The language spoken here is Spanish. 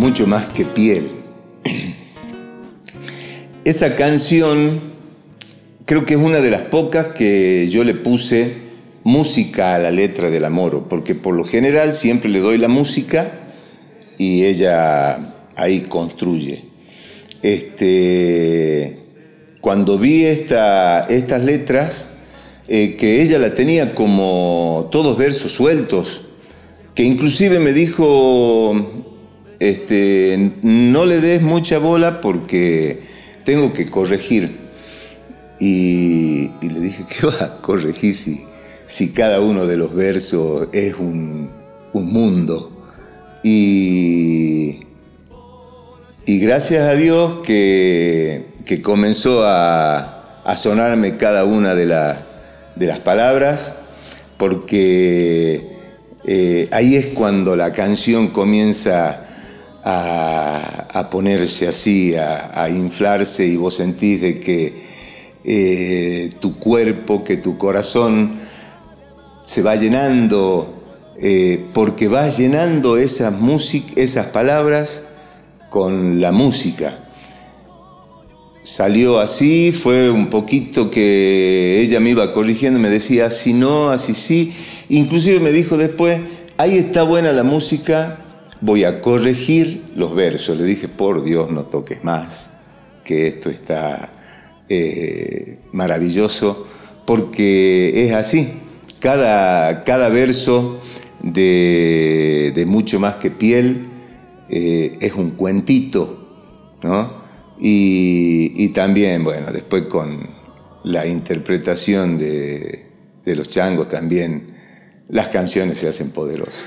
mucho más que piel. Esa canción creo que es una de las pocas que yo le puse música a la letra del amor, porque por lo general siempre le doy la música y ella ahí construye. Este, cuando vi esta, estas letras, eh, que ella la tenía como todos versos sueltos, que inclusive me dijo, este, no le des mucha bola porque tengo que corregir. Y, le dije, ¿qué va a corregir si, si cada uno de los versos es un, mundo? Y, y, gracias a Dios que, comenzó a, sonarme cada una de, de las palabras, porque eh, ahí es cuando la canción comienza a, ponerse así, a, inflarse y vos sentís de que eh, tu cuerpo, que tu corazón se va llenando, eh, porque vas llenando esas, esas palabras con la música. Salió así, fue un poquito que ella me iba corrigiendo, me decía así no, así sí. Inclusive me dijo después, ahí está buena la música, voy a corregir los versos. Le dije, por Dios, no toques más, que esto está eh, maravilloso, porque es así. Cada, cada verso de, mucho más que piel eh, es un cuentito, ¿no? Y, también, bueno, después con la interpretación de, de los changos también, las canciones se hacen poderosas.